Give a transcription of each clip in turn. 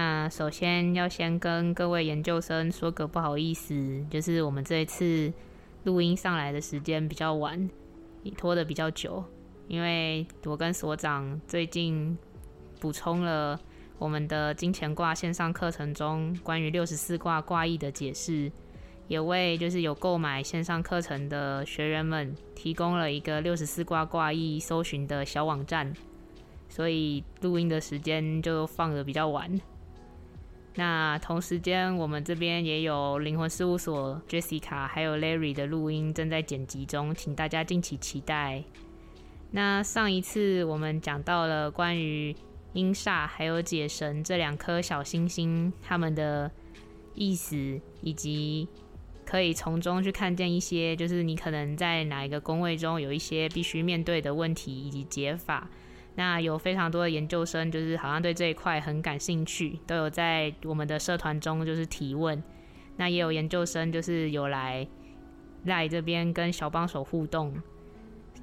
那首先要先跟各位研究生说个不好意思，就是我们这一次录音上来的时间比较晚，拖的比较久，因为我跟所长最近补充了我们的金钱卦线上课程中关于六十四卦卦意的解释，也为就是有购买线上课程的学员们提供了一个六十四卦卦意搜寻的小网站，所以录音的时间就放的比较晚。那同时间，我们这边也有灵魂事务所 Jessica 还有 Larry 的录音正在剪辑中，请大家敬请期待。那上一次我们讲到了关于阴煞还有解神这两颗小星星，他们的意思，以及可以从中去看见一些，就是你可能在哪一个宫位中有一些必须面对的问题以及解法。那有非常多的研究生，就是好像对这一块很感兴趣，都有在我们的社团中就是提问。那也有研究生就是有来来这边跟小帮手互动。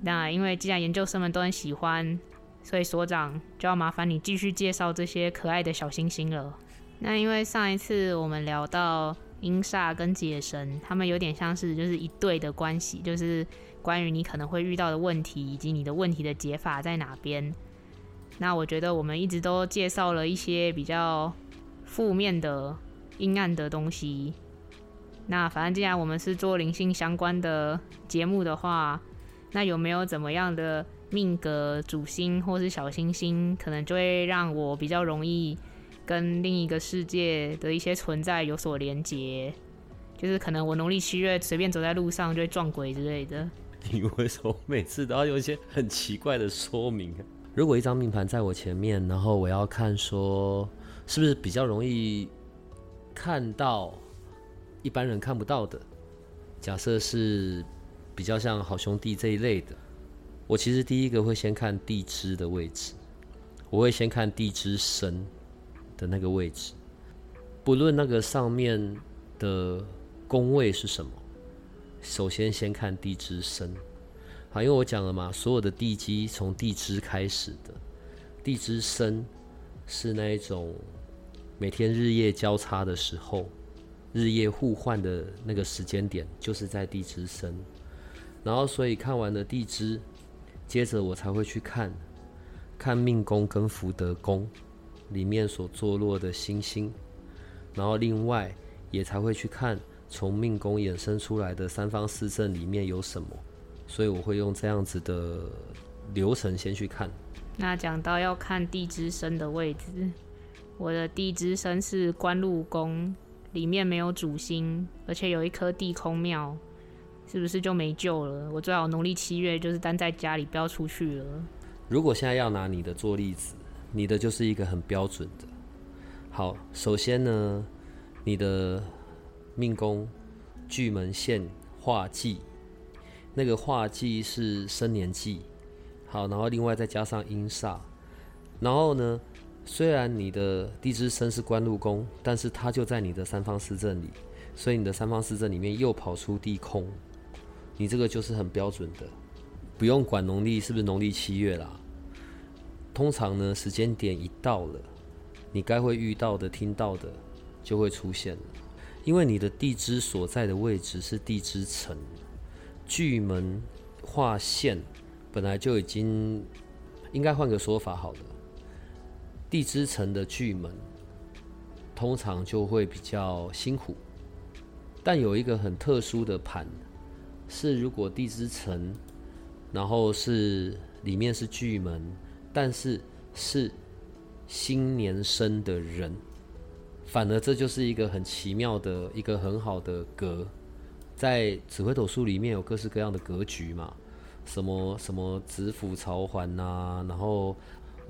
那因为既然研究生们都很喜欢，所以所长就要麻烦你继续介绍这些可爱的小星星了。那因为上一次我们聊到阴煞跟解神，他们有点像是就是一对的关系，就是。关于你可能会遇到的问题，以及你的问题的解法在哪边？那我觉得我们一直都介绍了一些比较负面的、阴暗的东西。那反正既然我们是做灵性相关的节目的话，那有没有怎么样的命格主星或是小星星，可能就会让我比较容易跟另一个世界的一些存在有所连结？就是可能我农历七月随便走在路上就会撞鬼之类的。你为什么每次都要用一些很奇怪的说明？如果一张命盘在我前面，然后我要看说是不是比较容易看到一般人看不到的？假设是比较像好兄弟这一类的，我其实第一个会先看地支的位置，我会先看地支身的那个位置，不论那个上面的宫位是什么。首先，先看地支生，好，因为我讲了嘛，所有的地基从地支开始的，地支生是那一种每天日夜交叉的时候，日夜互换的那个时间点，就是在地支生。然后，所以看完了地支，接着我才会去看，看命宫跟福德宫里面所坐落的星星，然后另外也才会去看。从命宫衍生出来的三方四正里面有什么？所以我会用这样子的流程先去看。那讲到要看地支生的位置，我的地支生是官禄宫，里面没有主星，而且有一颗地空庙，是不是就没救了？我最好农历七月就是待在家里，不要出去了。如果现在要拿你的做例子，你的就是一个很标准的。好，首先呢，你的。命宫巨门线化忌，那个化忌是生年忌，好，然后另外再加上阴煞，然后呢，虽然你的地支生是官禄宫，但是它就在你的三方四正里，所以你的三方四正里面又跑出地空，你这个就是很标准的，不用管农历是不是农历七月啦，通常呢时间点一到了，你该会遇到的、听到的就会出现了。因为你的地支所在的位置是地支辰，巨门划线本来就已经应该换个说法好了。地支辰的巨门通常就会比较辛苦，但有一个很特殊的盘是，如果地支辰然后是里面是巨门，但是是新年生的人。反而这就是一个很奇妙的一个很好的格，在紫微斗数里面有各式各样的格局嘛，什么什么子府朝环呐，然后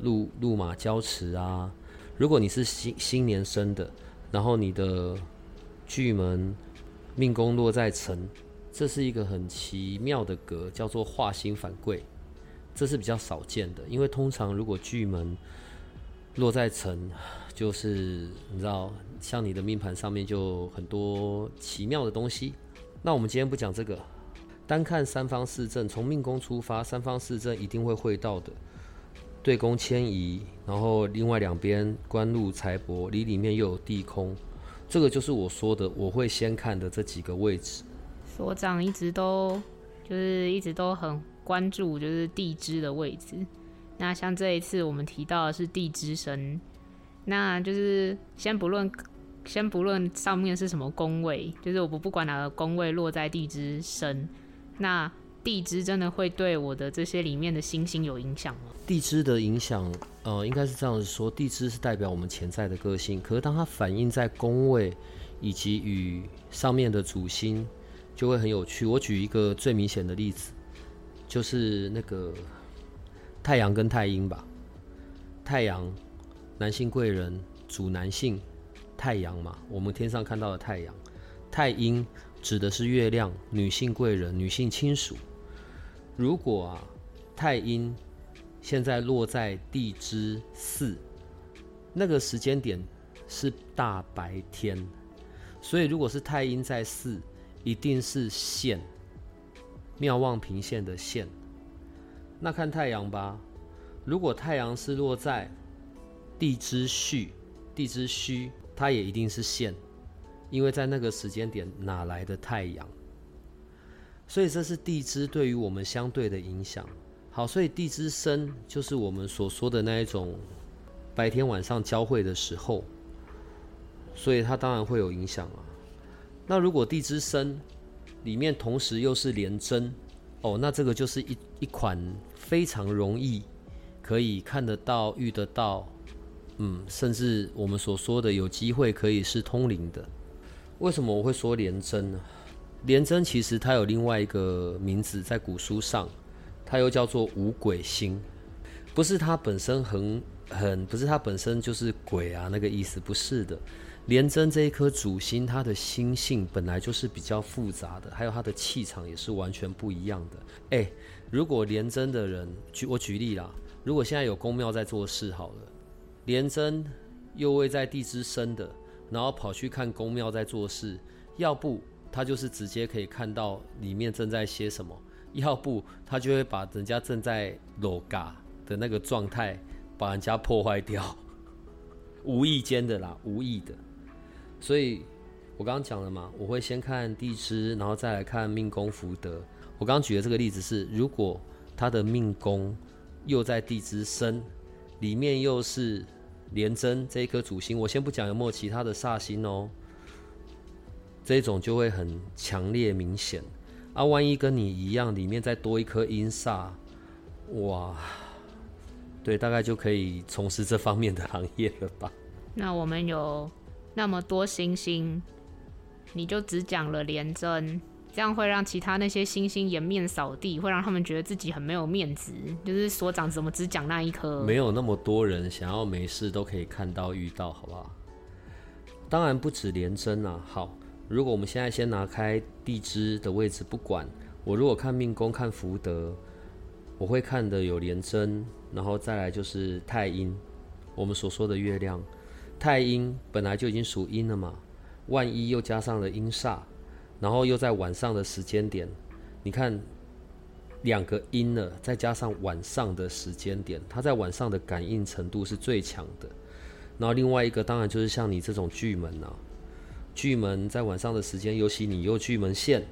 路路马交驰啊。如果你是新新年生的，然后你的巨门命宫落在辰，这是一个很奇妙的格，叫做化星反贵，这是比较少见的。因为通常如果巨门落在辰，就是你知道，像你的命盘上面就很多奇妙的东西。那我们今天不讲这个，单看三方四正，从命宫出发，三方四正一定会会到的。对宫迁移，然后另外两边官禄财帛，里里面又有地空，这个就是我说的，我会先看的这几个位置。所长一直都就是一直都很关注，就是地支的位置。那像这一次我们提到的是地支生，那就是先不论先不论上面是什么宫位，就是我不不管哪个宫位落在地支生，那。地支真的会对我的这些里面的星星有影响吗？地支的影响，呃，应该是这样子说，地支是代表我们潜在的个性，可是当它反映在宫位以及与上面的主星，就会很有趣。我举一个最明显的例子，就是那个太阳跟太阴吧。太阳，男性贵人主男性，太阳嘛，我们天上看到的太阳。太阴指的是月亮，女性贵人，女性亲属。如果啊，太阴现在落在地支四，那个时间点是大白天，所以如果是太阴在四，一定是线，妙望平线的线。那看太阳吧，如果太阳是落在地支戌，地支戌，它也一定是线，因为在那个时间点哪来的太阳？所以这是地支对于我们相对的影响。好，所以地支生就是我们所说的那一种白天晚上交汇的时候，所以它当然会有影响啊。那如果地支生里面同时又是连针，哦，那这个就是一一款非常容易可以看得到、遇得到，嗯，甚至我们所说的有机会可以是通灵的。为什么我会说连贞呢？廉贞其实它有另外一个名字，在古书上，它又叫做五鬼星，不是它本身很很，不是它本身就是鬼啊那个意思，不是的。廉贞这一颗主星，它的心性本来就是比较复杂的，还有它的气场也是完全不一样的。哎，如果廉贞的人，举我举例啦，如果现在有公庙在做事好了，廉贞又位在地支生的，然后跑去看宫庙在做事，要不。他就是直接可以看到里面正在些什么，要不他就会把人家正在裸嘎的那个状态把人家破坏掉，无意间的啦，无意的。所以我刚刚讲了嘛，我会先看地支，然后再来看命宫福德。我刚刚举的这个例子是，如果他的命宫又在地支生，里面又是廉贞这一颗主星，我先不讲有没有其他的煞星哦。这种就会很强烈明显啊！万一跟你一样，里面再多一颗阴煞，哇，对，大概就可以从事这方面的行业了吧？那我们有那么多星星，你就只讲了廉贞，这样会让其他那些星星颜面扫地，会让他们觉得自己很没有面子。就是所长怎么只讲那一颗？没有那么多人想要没事都可以看到遇到，好不好？当然不止连针啊，好。如果我们现在先拿开地支的位置不管，我如果看命宫看福德，我会看的有连针，然后再来就是太阴，我们所说的月亮，太阴本来就已经属阴了嘛，万一又加上了阴煞，然后又在晚上的时间点，你看两个阴了，再加上晚上的时间点，它在晚上的感应程度是最强的。然后另外一个当然就是像你这种巨门呐。巨门在晚上的时间，尤其你又巨门线，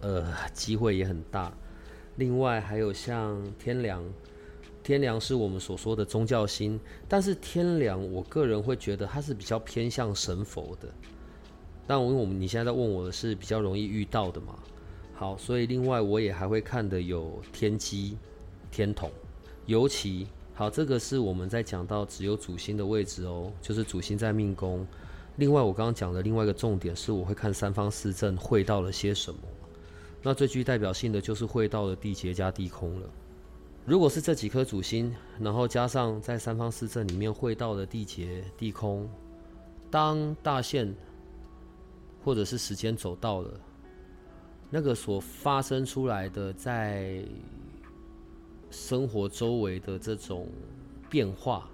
呃，机会也很大。另外还有像天梁，天梁是我们所说的宗教星，但是天梁我个人会觉得它是比较偏向神佛的。但我因为我们你现在在问我的是比较容易遇到的嘛，好，所以另外我也还会看的有天机、天同，尤其好，这个是我们在讲到只有主星的位置哦，就是主星在命宫。另外，我刚刚讲的另外一个重点是，我会看三方四正会到了些什么。那最具代表性的就是会到了地劫加地空了。如果是这几颗主星，然后加上在三方四正里面会到的地劫、地空，当大限或者是时间走到了，那个所发生出来的在生活周围的这种变化，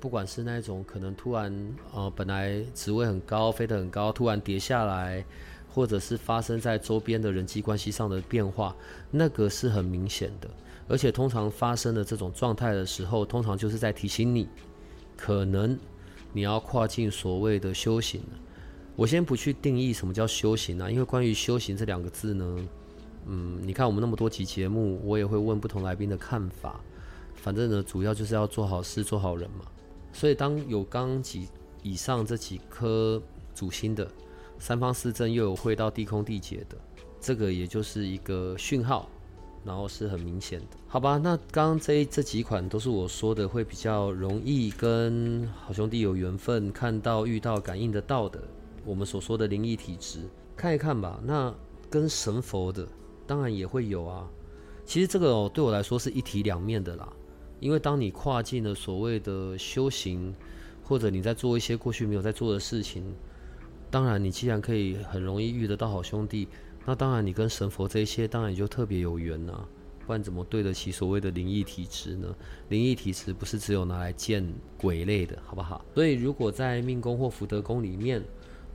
不管是那种可能突然呃本来职位很高，飞得很高，突然跌下来，或者是发生在周边的人际关系上的变化，那个是很明显的。而且通常发生的这种状态的时候，通常就是在提醒你，可能你要跨进所谓的修行了。我先不去定义什么叫修行啊，因为关于修行这两个字呢，嗯，你看我们那么多集节目，我也会问不同来宾的看法。反正呢，主要就是要做好事、做好人嘛。所以当有刚几以上这几颗主星的三方四正，又有会到地空地劫的，这个也就是一个讯号。然后是很明显的，好吧？那刚刚这这几款都是我说的，会比较容易跟好兄弟有缘分，看到、遇到、感应得到的，我们所说的灵异体质，看一看吧。那跟神佛的，当然也会有啊。其实这个，对我来说是一体两面的啦。因为当你跨进了所谓的修行，或者你在做一些过去没有在做的事情，当然你既然可以很容易遇得到好兄弟。那当然，你跟神佛这些，当然也就特别有缘呐，不然怎么对得起所谓的灵异体质呢？灵异体质不是只有拿来见鬼类的，好不好？所以如果在命宫或福德宫里面，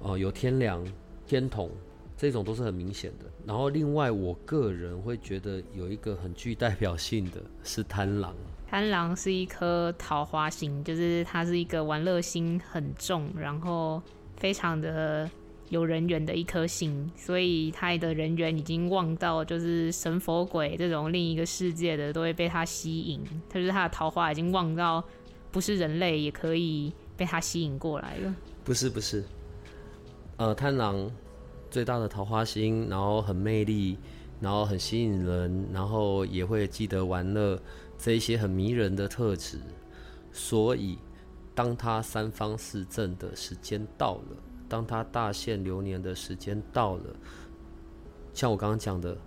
哦，有天梁、天同这种都是很明显的。然后另外，我个人会觉得有一个很具代表性的是贪狼。贪狼是一颗桃花星，就是它是一个玩乐心很重，然后非常的。有人缘的一颗星，所以他的人缘已经旺到，就是神佛鬼这种另一个世界的都会被他吸引。他就是他的桃花已经旺到，不是人类也可以被他吸引过来了。不是不是，呃，贪狼最大的桃花星，然后很魅力，然后很吸引人，然后也会记得玩乐这一些很迷人的特质。所以，当他三方四正的时间到了。当他大限流年的时间到了，像我刚刚讲的，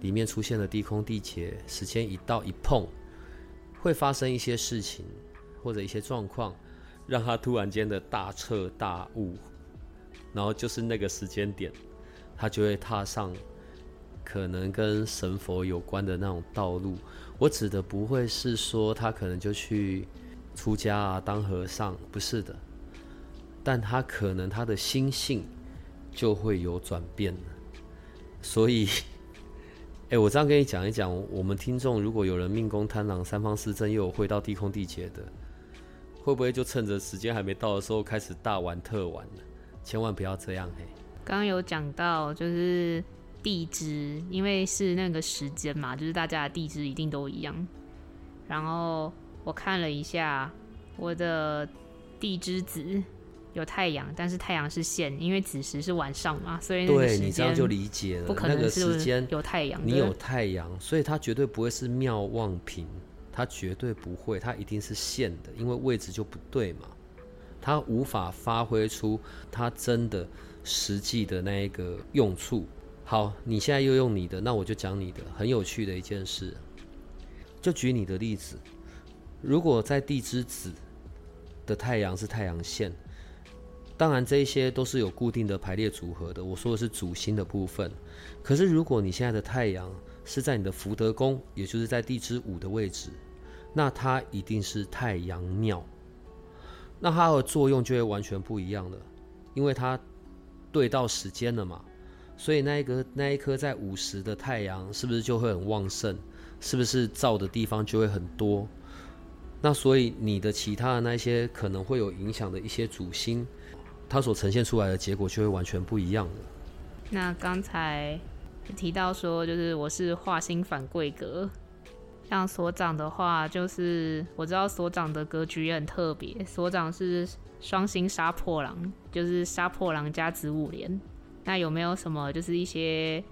里面出现了地空地劫，时间一到一碰，会发生一些事情或者一些状况，让他突然间的大彻大悟，然后就是那个时间点，他就会踏上可能跟神佛有关的那种道路。我指的不会是说他可能就去出家啊，当和尚，不是的。但他可能他的心性就会有转变所以，哎，我这样跟你讲一讲，我们听众如果有人命宫贪狼三方四正又有会到地空地劫的，会不会就趁着时间还没到的时候开始大玩特玩呢？千万不要这样嘿！刚刚有讲到就是地支，因为是那个时间嘛，就是大家的地支一定都一样。然后我看了一下我的地支子。有太阳，但是太阳是线，因为子时是晚上嘛，所以对你这样就理解了。不可能时间有太阳，你有太阳，所以它绝对不会是妙望平，它绝对不会，它一定是线的，因为位置就不对嘛，它无法发挥出它真的实际的那一个用处。好，你现在又用你的，那我就讲你的，很有趣的一件事，就举你的例子，如果在地之子的太阳是太阳线。当然，这一些都是有固定的排列组合的。我说的是主星的部分。可是，如果你现在的太阳是在你的福德宫，也就是在地支五的位置，那它一定是太阳庙。那它的作用就会完全不一样了，因为它对到时间了嘛。所以，那一个那一颗在午时的太阳，是不是就会很旺盛？是不是照的地方就会很多？那所以，你的其他的那些可能会有影响的一些主星。它所呈现出来的结果就会完全不一样了。那刚才提到说，就是我是化星反贵格，像所长的话，就是我知道所长的格局也很特别，所长是双星杀破狼，就是杀破狼加子午连。那有没有什么就是一些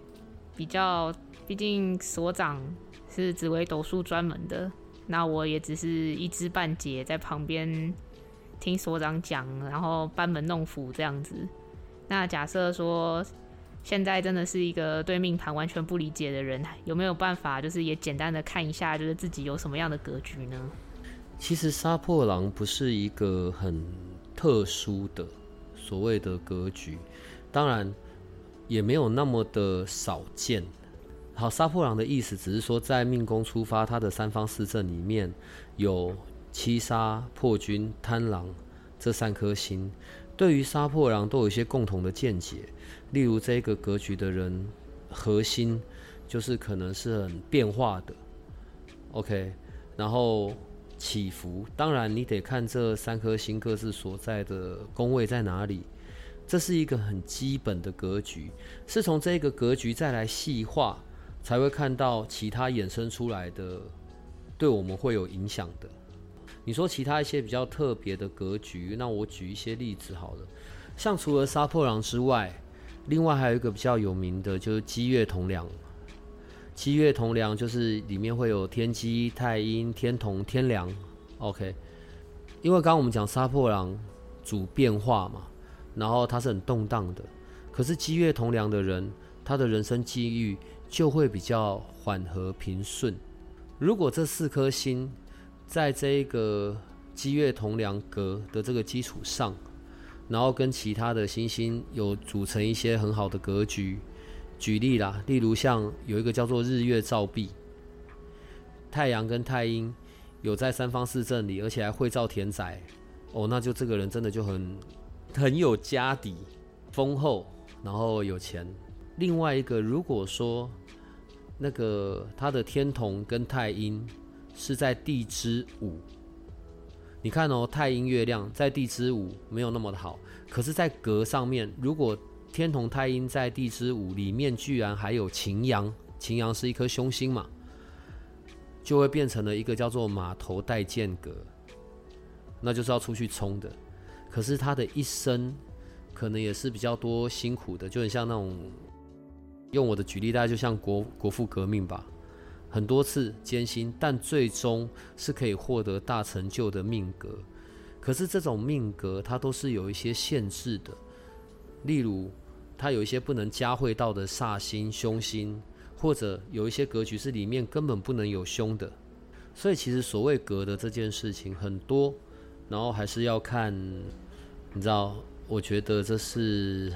比较？毕竟所长是紫微斗数专门的，那我也只是一知半解，在旁边。听所长讲，然后班门弄斧这样子。那假设说，现在真的是一个对命盘完全不理解的人，有没有办法就是也简单的看一下，就是自己有什么样的格局呢？其实杀破狼不是一个很特殊的所谓的格局，当然也没有那么的少见。好，杀破狼的意思只是说，在命宫出发，它的三方四正里面有七杀、破军、贪狼这三颗星，对于杀破狼都有一些共同的见解。例如，这个格局的人核心就是可能是很变化的，OK，然后起伏。当然，你得看这三颗星各自所在的宫位在哪里，这是一个很基本的格局，是从这个格局再来细化。才会看到其他衍生出来的，对我们会有影响的。你说其他一些比较特别的格局，那我举一些例子好了。像除了杀破狼之外，另外还有一个比较有名的，就是积月同梁。积月同梁就是里面会有天机、太阴、天同、天梁。OK，因为刚刚我们讲杀破狼主变化嘛，然后它是很动荡的。可是积月同梁的人，他的人生际遇。就会比较缓和平顺。如果这四颗星在这个积月同梁格的这个基础上，然后跟其他的星星有组成一些很好的格局，举例啦，例如像有一个叫做日月照壁，太阳跟太阴有在三方四正里，而且还会照田宅，哦，那就这个人真的就很很有家底，丰厚，然后有钱。另外一个，如果说那个他的天同跟太阴是在地支午，你看哦，太阴月亮在地支午没有那么的好，可是，在格上面，如果天同太阴在地支午里面，居然还有擎羊，擎羊是一颗凶星嘛，就会变成了一个叫做马头带剑格，那就是要出去冲的。可是他的一生可能也是比较多辛苦的，就很像那种。用我的举例，大概就像国国父革命吧，很多次艰辛，但最终是可以获得大成就的命格。可是这种命格，它都是有一些限制的，例如它有一些不能加会到的煞星、凶星，或者有一些格局是里面根本不能有凶的。所以其实所谓格的这件事情很多，然后还是要看，你知道，我觉得这是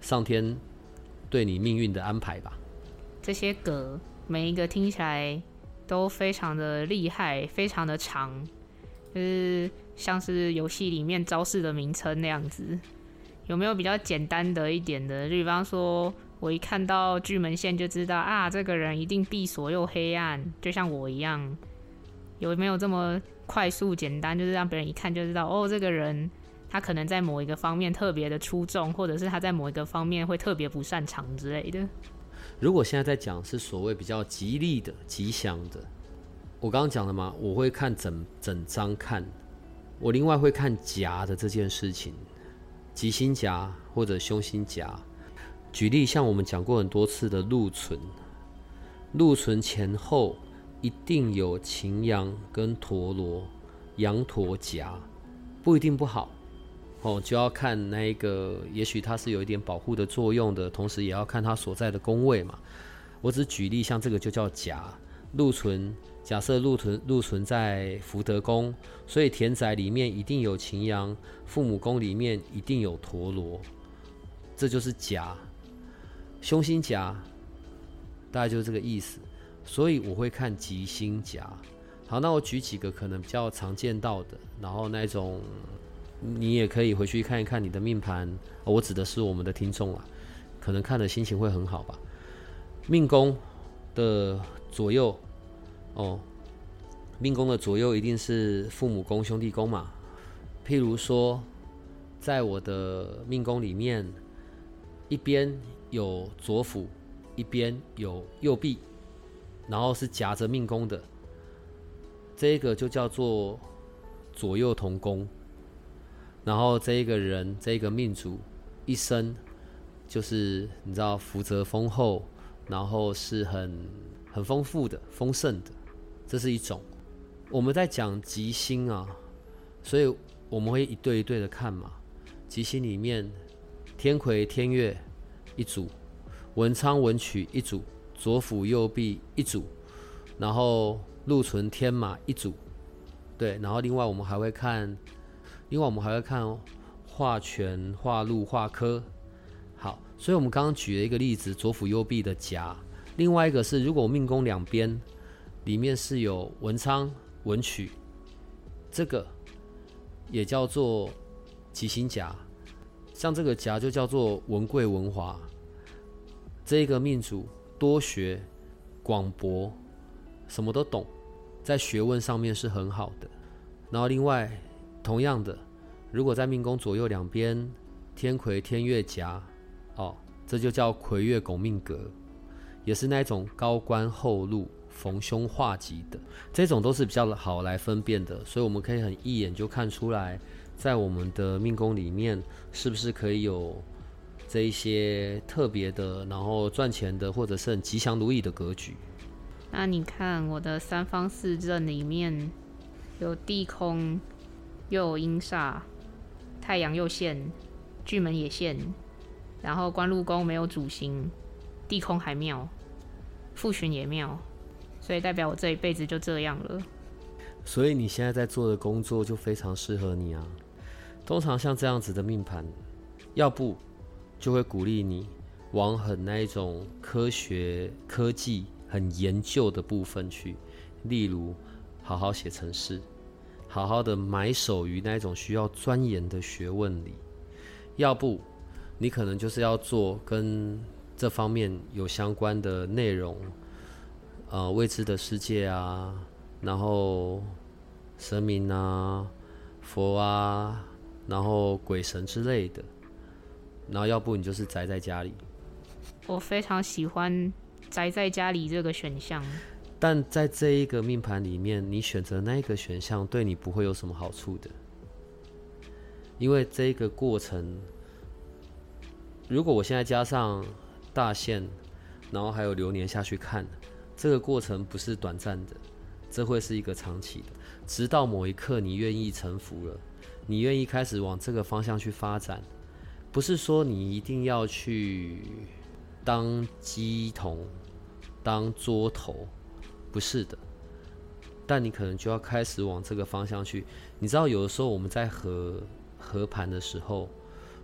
上天。对你命运的安排吧。这些格每一个听起来都非常的厉害，非常的长，就是像是游戏里面招式的名称那样子。有没有比较简单的一点的？就比方说，我一看到巨门线就知道啊，这个人一定闭锁又黑暗，就像我一样。有没有这么快速简单，就是让别人一看就知道哦，这个人。他可能在某一个方面特别的出众，或者是他在某一个方面会特别不擅长之类的。如果现在在讲是所谓比较吉利的、吉祥的，我刚刚讲了嘛，我会看整整张看，我另外会看夹的这件事情，吉星夹或者凶星夹。举例像我们讲过很多次的禄存，禄存前后一定有擎羊跟陀螺，羊驼夹不一定不好。就要看那个，也许它是有一点保护的作用的，同时也要看它所在的宫位嘛。我只举例，像这个就叫甲禄存，假设禄存禄存在福德宫，所以田宅里面一定有擎羊，父母宫里面一定有陀螺，这就是甲。凶星甲，大概就是这个意思。所以我会看吉星甲。好，那我举几个可能比较常见到的，然后那种。你也可以回去看一看你的命盘，我指的是我们的听众啊，可能看的心情会很好吧。命宫的左右，哦，命宫的左右一定是父母宫、兄弟宫嘛。譬如说，在我的命宫里面，一边有左辅，一边有右臂，然后是夹着命宫的，这个就叫做左右同宫。然后这一个人，这一个命主，一生就是你知道福泽丰厚，然后是很很丰富的、丰盛的，这是一种。我们在讲吉星啊，所以我们会一对一对的看嘛。吉星里面，天魁、天月一组，文昌文曲一组，左辅右弼一组，然后禄存天马一组，对，然后另外我们还会看，另外我们还会看化权、化禄、化科。好，所以我们刚刚举了一个例子，左辅右弼的甲。另外一个是，如果命宫两边里面是有文昌、文曲，这个也叫做吉星甲。像这个甲就叫做文贵文华。这个命主多学、广博，什么都懂，在学问上面是很好的。然后另外，同样的，如果在命宫左右两边天魁、天月夹。哦，这就叫魁月拱命格，也是那种高官厚禄、逢凶化吉的，这种都是比较好来分辨的，所以我们可以很一眼就看出来，在我们的命宫里面是不是可以有这一些特别的，然后赚钱的，或者是很吉祥如意的格局。那你看我的三方四正里面有地空，又有阴煞，太阳又现，巨门也现。然后官禄宫没有主星，地空还妙，复巡也妙，所以代表我这一辈子就这样了。所以你现在在做的工作就非常适合你啊。通常像这样子的命盘，要不就会鼓励你往很那一种科学、科技很研究的部分去，例如好好写程式，好好的埋首于那一种需要钻研的学问里，要不。你可能就是要做跟这方面有相关的内容，呃，未知的世界啊，然后神明啊、佛啊，然后鬼神之类的，然后要不你就是宅在家里。我非常喜欢宅在家里这个选项，但在这一个命盘里面，你选择那一个选项对你不会有什么好处的，因为这一个过程。如果我现在加上大限，然后还有流年下去看，这个过程不是短暂的，这会是一个长期的。直到某一刻你愿意臣服了，你愿意开始往这个方向去发展，不是说你一定要去当鸡桶、当桌头，不是的。但你可能就要开始往这个方向去。你知道，有的时候我们在和和盘的时候。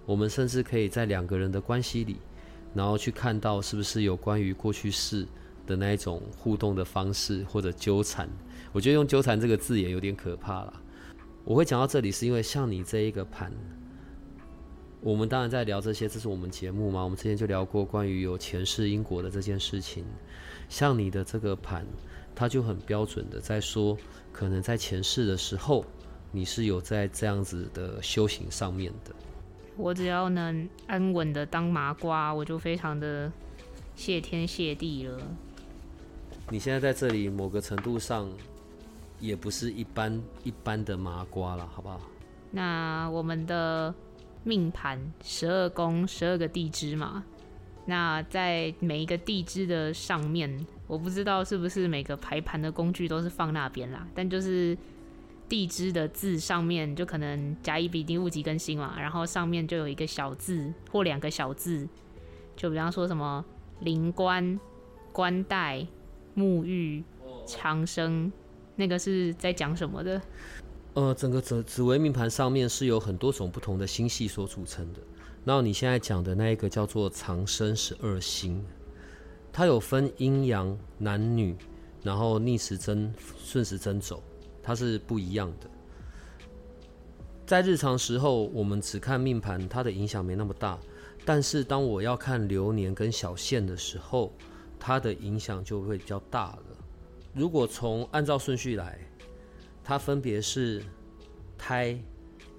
我们甚至可以在两个人的关系里，然后去看到是不是有关于过去式的那一种互动的方式或者纠缠。我觉得用纠缠这个字也有点可怕了。我会讲到这里，是因为像你这一个盘，我们当然在聊这些，这是我们节目嘛。我们之前就聊过关于有前世因果的这件事情。像你的这个盘，它就很标准的在说，可能在前世的时候，你是有在这样子的修行上面的。我只要能安稳的当麻瓜，我就非常的谢天谢地了。你现在在这里，某个程度上也不是一般一般的麻瓜了，好不好？那我们的命盘十二宫十二个地支嘛，那在每一个地支的上面，我不知道是不是每个排盘的工具都是放那边啦，但就是。地支的字上面就可能甲乙丙丁戊己庚辛嘛，然后上面就有一个小字或两个小字，就比方说什么灵官、官带、沐浴、长生，那个是在讲什么的？呃，整个紫紫微命盘上面是有很多种不同的星系所组成的。然后你现在讲的那一个叫做长生十二星，它有分阴阳男女，然后逆时针、顺时针走。它是不一样的，在日常时候，我们只看命盘，它的影响没那么大。但是当我要看流年跟小线的时候，它的影响就会比较大了。如果从按照顺序来，它分别是胎、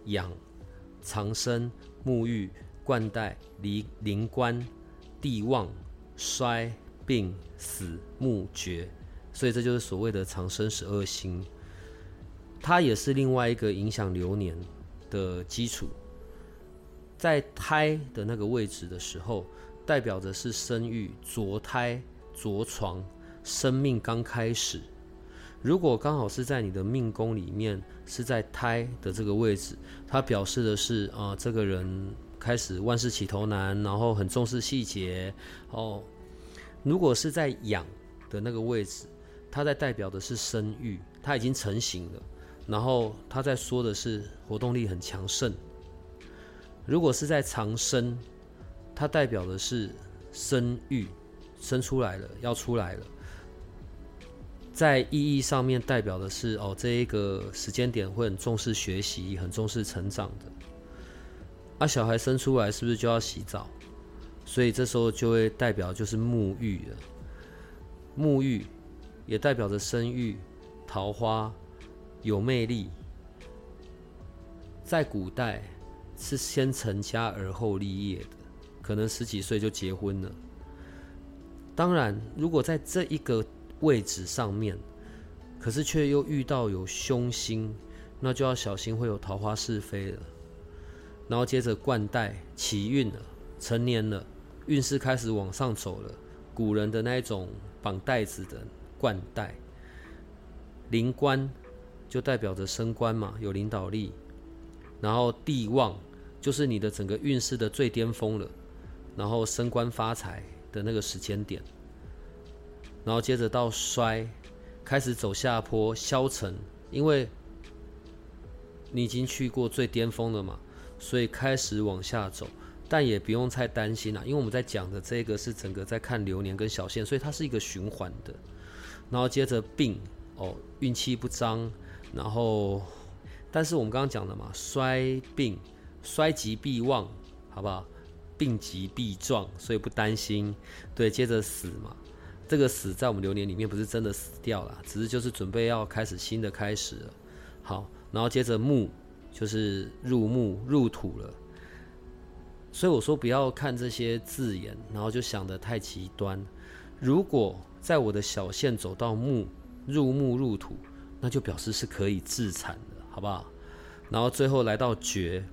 养、长生、沐浴、冠带、离、灵官、地旺、衰、病、死、木、绝，所以这就是所谓的长生十二星。它也是另外一个影响流年的基础，在胎的那个位置的时候，代表着是生育、着胎、着床，生命刚开始。如果刚好是在你的命宫里面，是在胎的这个位置，它表示的是啊，这个人开始万事起头难，然后很重视细节。哦，如果是在养的那个位置，它在代表的是生育，它已经成型了。然后他在说的是活动力很强盛。如果是在长生，它代表的是生育，生出来了，要出来了。在意义上面代表的是哦，这一个时间点会很重视学习，很重视成长的。啊，小孩生出来是不是就要洗澡？所以这时候就会代表就是沐浴了。沐浴也代表着生育、桃花。有魅力，在古代是先成家而后立业的，可能十几岁就结婚了。当然，如果在这一个位置上面，可是却又遇到有凶星，那就要小心会有桃花是非了。然后接着冠带起运了，成年了，运势开始往上走了。古人的那一种绑带子的冠带，灵官。就代表着升官嘛，有领导力，然后地旺就是你的整个运势的最巅峰了，然后升官发财的那个时间点，然后接着到衰，开始走下坡消沉，因为你已经去过最巅峰了嘛，所以开始往下走，但也不用太担心啦，因为我们在讲的这个是整个在看流年跟小线，所以它是一个循环的，然后接着病哦，运气不彰。然后，但是我们刚刚讲的嘛，衰病，衰极必旺，好不好？病急必壮，所以不担心。对，接着死嘛，这个死在我们流年里面不是真的死掉了，只是就是准备要开始新的开始了。好，然后接着木，就是入木入土了。所以我说不要看这些字眼，然后就想得太极端。如果在我的小线走到木，入木入土。那就表示是可以自产的，好不好？然后最后来到绝，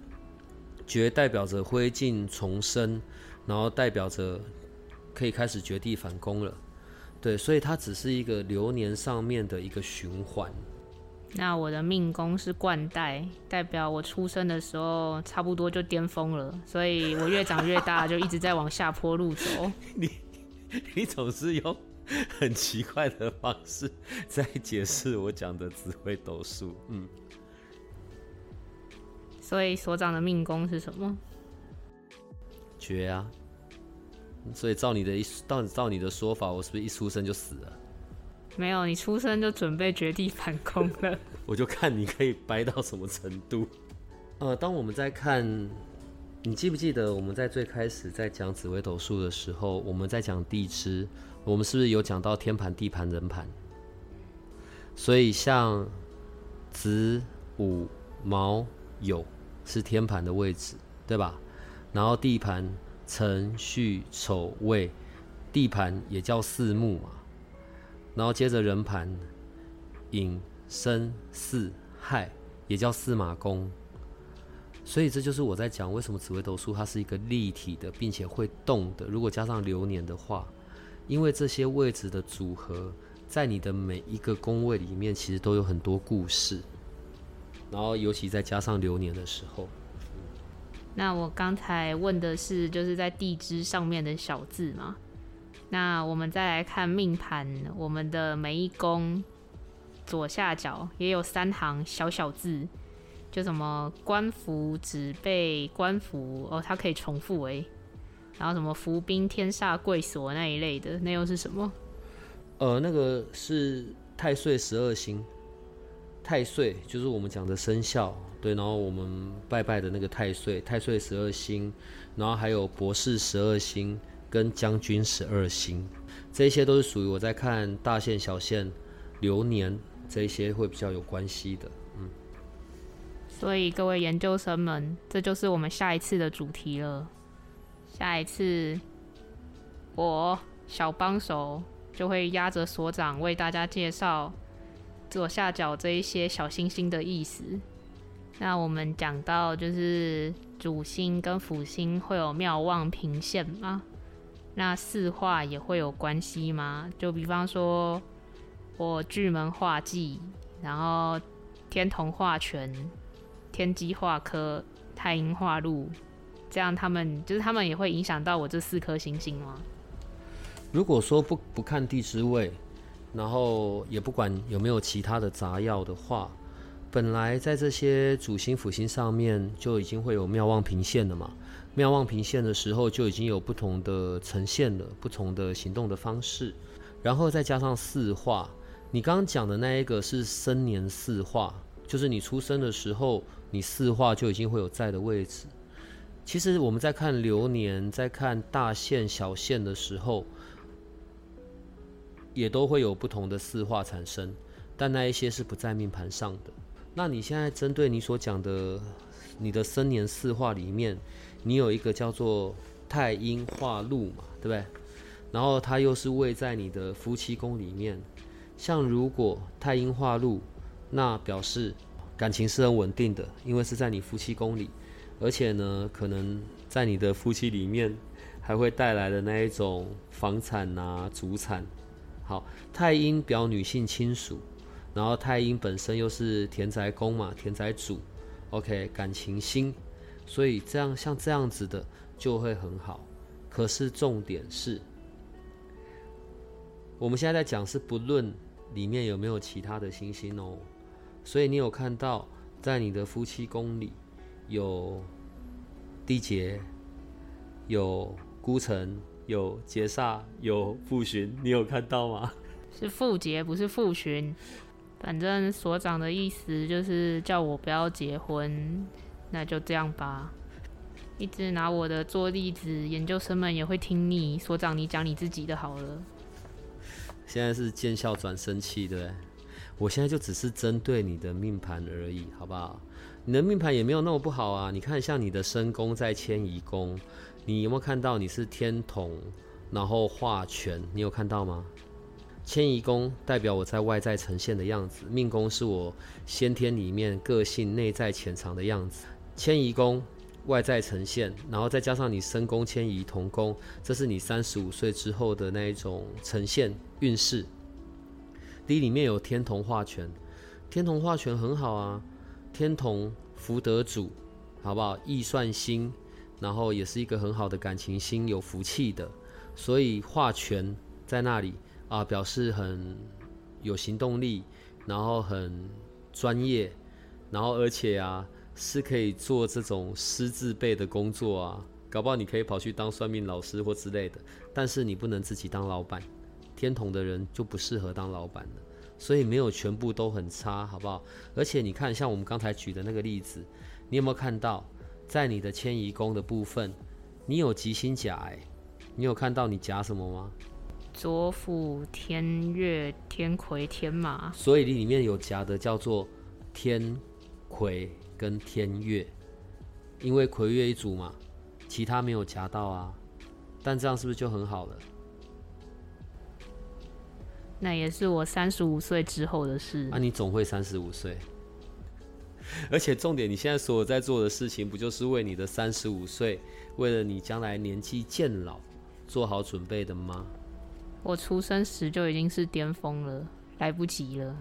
绝代表着灰烬重生，然后代表着可以开始绝地反攻了。对，所以它只是一个流年上面的一个循环。那我的命宫是冠带，代表我出生的时候差不多就巅峰了，所以我越长越大，就一直在往下坡路走。你你总是用。很奇怪的方式在解释我讲的紫微斗数，嗯。所以所长的命宫是什么？绝啊！所以照你的一照照你的说法，我是不是一出生就死了？没有，你出生就准备绝地反攻了。我就看你可以掰到什么程度。呃，当我们在看，你记不记得我们在最开始在讲紫微斗数的时候，我们在讲地支。我们是不是有讲到天盘、地盘、人盘？所以像子午卯酉是天盘的位置，对吧？然后地盘辰戌丑未，地盘也叫四木嘛。然后接着人盘寅申巳亥，也叫四马宫。所以这就是我在讲为什么紫微斗数它是一个立体的，并且会动的。如果加上流年的话。因为这些位置的组合，在你的每一个宫位里面，其实都有很多故事。然后，尤其再加上流年的时候。那我刚才问的是，就是在地支上面的小字吗？那我们再来看命盘，我们的每一宫左下角也有三行小小字，就什么官符、指背、官符哦，它可以重复诶。然后什么伏兵天煞贵锁那一类的，那又是什么？呃，那个是太岁十二星，太岁就是我们讲的生肖，对。然后我们拜拜的那个太岁，太岁十二星，然后还有博士十二星跟将军十二星，这些都是属于我在看大线、小线、流年这些会比较有关系的，嗯。所以各位研究生们，这就是我们下一次的主题了。下一次，我小帮手就会压着所长为大家介绍左下角这一些小星星的意思。那我们讲到就是主星跟辅星会有妙望平线吗？那四化也会有关系吗？就比方说我巨门化忌，然后天同化权，天机化科，太阴化禄。这样他们就是他们也会影响到我这四颗星星吗？如果说不不看地支位，然后也不管有没有其他的杂药的话，本来在这些主星辅星上面就已经会有妙望平线了嘛。妙望平线的时候就已经有不同的呈现了，不同的行动的方式，然后再加上四化。你刚刚讲的那一个是生年四化，就是你出生的时候，你四化就已经会有在的位置。其实我们在看流年，在看大线、小线的时候。也都会有不同的四化产生，但那一些是不在命盘上的。那你现在针对你所讲的你的生年四化里面，你有一个叫做太阴化禄嘛，对不对？然后它又是位在你的夫妻宫里面。像如果太阴化禄，那表示感情是很稳定的，因为是在你夫妻宫里，而且呢，可能在你的夫妻里面还会带来的那一种房产啊、祖产。好，太阴表女性亲属，然后太阴本身又是田宅宫嘛，田宅主，OK，感情星，所以这样像这样子的就会很好。可是重点是，我们现在在讲是不论里面有没有其他的星星哦，所以你有看到在你的夫妻宫里有地劫，有孤城。有劫煞，有复巡，你有看到吗？是复劫，不是复巡。反正所长的意思就是叫我不要结婚，那就这样吧。一直拿我的做例子，研究生们也会听你。所长，你讲你自己的好了。现在是见效转生气，对不对？我现在就只是针对你的命盘而已，好不好？你的命盘也没有那么不好啊。你看，像你的身宫在迁移宫。你有没有看到你是天同，然后化权？你有看到吗？迁移宫代表我在外在呈现的样子，命宫是我先天里面个性内在潜藏的样子。迁移宫外在呈现，然后再加上你身宫迁移同宫，这是你三十五岁之后的那一种呈现运势。第一里面有天同化权，天同化权很好啊，天同福德主，好不好？易算星。然后也是一个很好的感情心，有福气的，所以化权在那里啊，表示很有行动力，然后很专业，然后而且啊是可以做这种师字辈的工作啊，搞不好你可以跑去当算命老师或之类的，但是你不能自己当老板，天同的人就不适合当老板了，所以没有全部都很差，好不好？而且你看，像我们刚才举的那个例子，你有没有看到？在你的迁移宫的部分，你有吉星甲哎，你有看到你夹什么吗？左辅天月天魁天马，所以你里面有夹的叫做天魁跟天月，因为魁月一组嘛，其他没有夹到啊，但这样是不是就很好了？那也是我三十五岁之后的事。那你总会三十五岁。而且重点，你现在所有在做的事情，不就是为你的三十五岁，为了你将来年纪渐老，做好准备的吗？我出生时就已经是巅峰了，来不及了。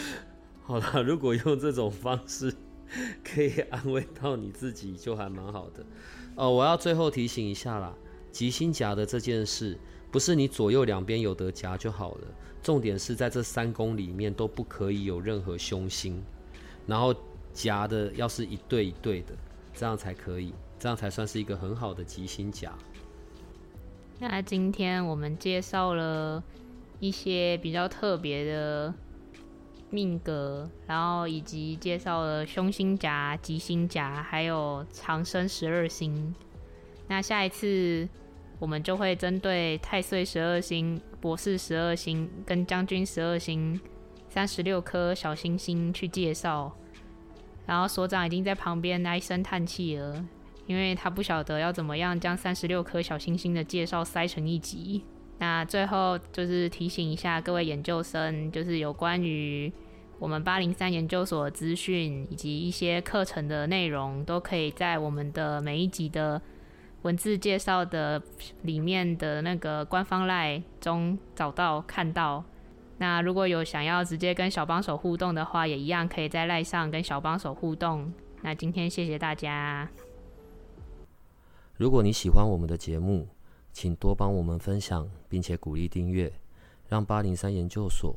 好了，如果用这种方式 可以安慰到你自己，就还蛮好的。哦，我要最后提醒一下啦，吉星夹的这件事，不是你左右两边有得夹就好了，重点是在这三宫里面都不可以有任何凶星。然后夹的要是一对一对的，这样才可以，这样才算是一个很好的吉星夹。那今天我们介绍了一些比较特别的命格，然后以及介绍了凶星夹、吉星夹，还有长生十二星。那下一次我们就会针对太岁十二星、博士十二星跟将军十二星。三十六颗小星星去介绍，然后所长已经在旁边唉声叹气了，因为他不晓得要怎么样将三十六颗小星星的介绍塞成一集。那最后就是提醒一下各位研究生，就是有关于我们八零三研究所的资讯以及一些课程的内容，都可以在我们的每一集的文字介绍的里面的那个官方赖中找到看到。那如果有想要直接跟小帮手互动的话，也一样可以在赖上跟小帮手互动。那今天谢谢大家。如果你喜欢我们的节目，请多帮我们分享，并且鼓励订阅，让八零三研究所